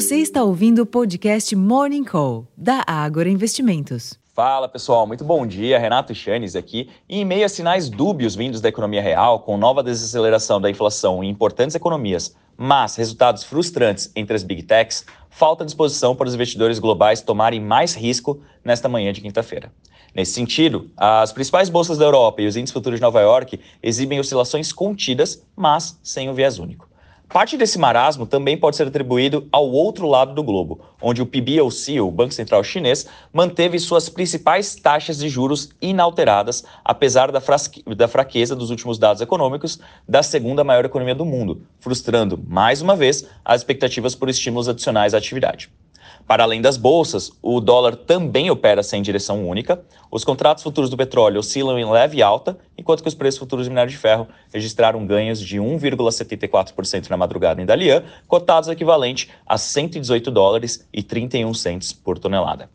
Você está ouvindo o podcast Morning Call, da Ágora Investimentos. Fala pessoal, muito bom dia. Renato Chanes aqui. E em meio a sinais dúbios vindos da economia real, com nova desaceleração da inflação em importantes economias, mas resultados frustrantes entre as big techs, falta disposição para os investidores globais tomarem mais risco nesta manhã de quinta-feira. Nesse sentido, as principais bolsas da Europa e os índices futuros de Nova York exibem oscilações contidas, mas sem um viés único. Parte desse marasmo também pode ser atribuído ao outro lado do globo, onde o PBOC, o Banco Central Chinês, manteve suas principais taxas de juros inalteradas, apesar da, da fraqueza dos últimos dados econômicos da segunda maior economia do mundo, frustrando, mais uma vez, as expectativas por estímulos adicionais à atividade. Para além das bolsas, o dólar também opera sem direção única. Os contratos futuros do petróleo oscilam em leve alta, enquanto que os preços futuros do minério de ferro registraram ganhos de 1,74% na madrugada em Dalian, cotados equivalente a 118 dólares e 31 centes por tonelada.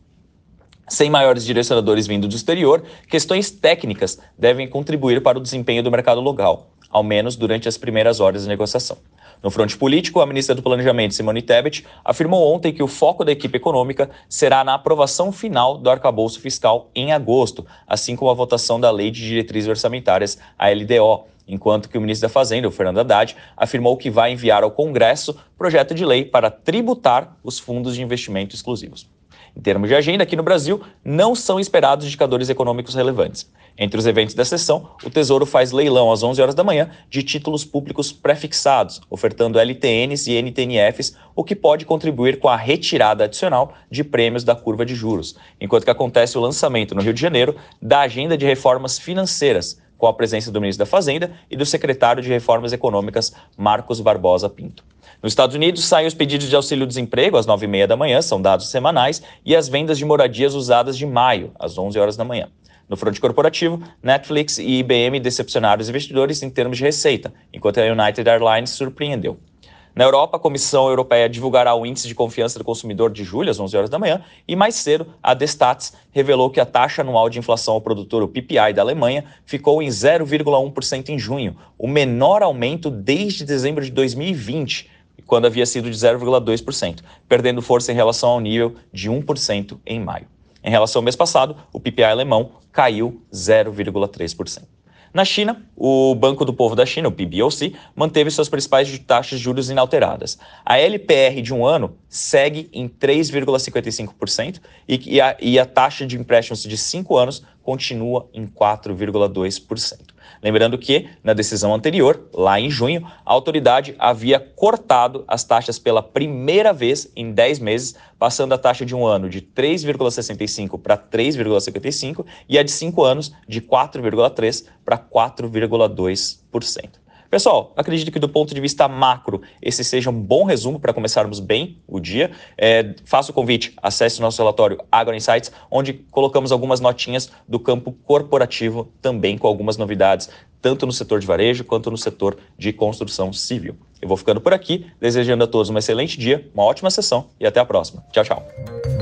Sem maiores direcionadores vindo do exterior, questões técnicas devem contribuir para o desempenho do mercado local, ao menos durante as primeiras horas de negociação. No fronte político, a ministra do Planejamento, Simone Tebet, afirmou ontem que o foco da equipe econômica será na aprovação final do arcabouço fiscal em agosto, assim como a votação da Lei de Diretrizes Orçamentárias, a LDO, enquanto que o ministro da Fazenda, o Fernando Haddad, afirmou que vai enviar ao Congresso projeto de lei para tributar os fundos de investimento exclusivos. Em termos de agenda, aqui no Brasil, não são esperados indicadores econômicos relevantes. Entre os eventos da sessão, o Tesouro faz leilão às 11 horas da manhã de títulos públicos prefixados, ofertando LTNs e NTNFs, o que pode contribuir com a retirada adicional de prêmios da curva de juros, enquanto que acontece o lançamento no Rio de Janeiro da agenda de reformas financeiras, com a presença do ministro da Fazenda e do secretário de Reformas Econômicas, Marcos Barbosa Pinto. Nos Estados Unidos, saem os pedidos de auxílio-desemprego às 9h30 da manhã, são dados semanais, e as vendas de moradias usadas de maio, às 11 horas da manhã. No fronte corporativo, Netflix e IBM decepcionaram os investidores em termos de receita, enquanto a United Airlines surpreendeu. Na Europa, a Comissão Europeia divulgará o índice de confiança do consumidor de julho, às 11 horas da manhã, e mais cedo, a Destats revelou que a taxa anual de inflação ao produtor, o PPI da Alemanha, ficou em 0,1% em junho, o menor aumento desde dezembro de 2020, quando havia sido de 0,2%, perdendo força em relação ao nível de 1% em maio. Em relação ao mês passado, o PPI alemão caiu 0,3%. Na China, o Banco do Povo da China, o PBOC, manteve suas principais taxas de juros inalteradas. A LPR de um ano segue em 3,55% e, e a taxa de empréstimos de cinco anos continua em 4,2%. Lembrando que, na decisão anterior, lá em junho, a autoridade havia cortado as taxas pela primeira vez em 10 meses, passando a taxa de um ano de 3,65 para 3,55 e a de 5 anos de 4,3 para 4,2%. Pessoal, acredito que do ponto de vista macro, esse seja um bom resumo para começarmos bem o dia. É, faço o convite, acesse nosso relatório Agro Insights, onde colocamos algumas notinhas do campo corporativo, também com algumas novidades, tanto no setor de varejo quanto no setor de construção civil. Eu vou ficando por aqui, desejando a todos um excelente dia, uma ótima sessão e até a próxima. Tchau, tchau.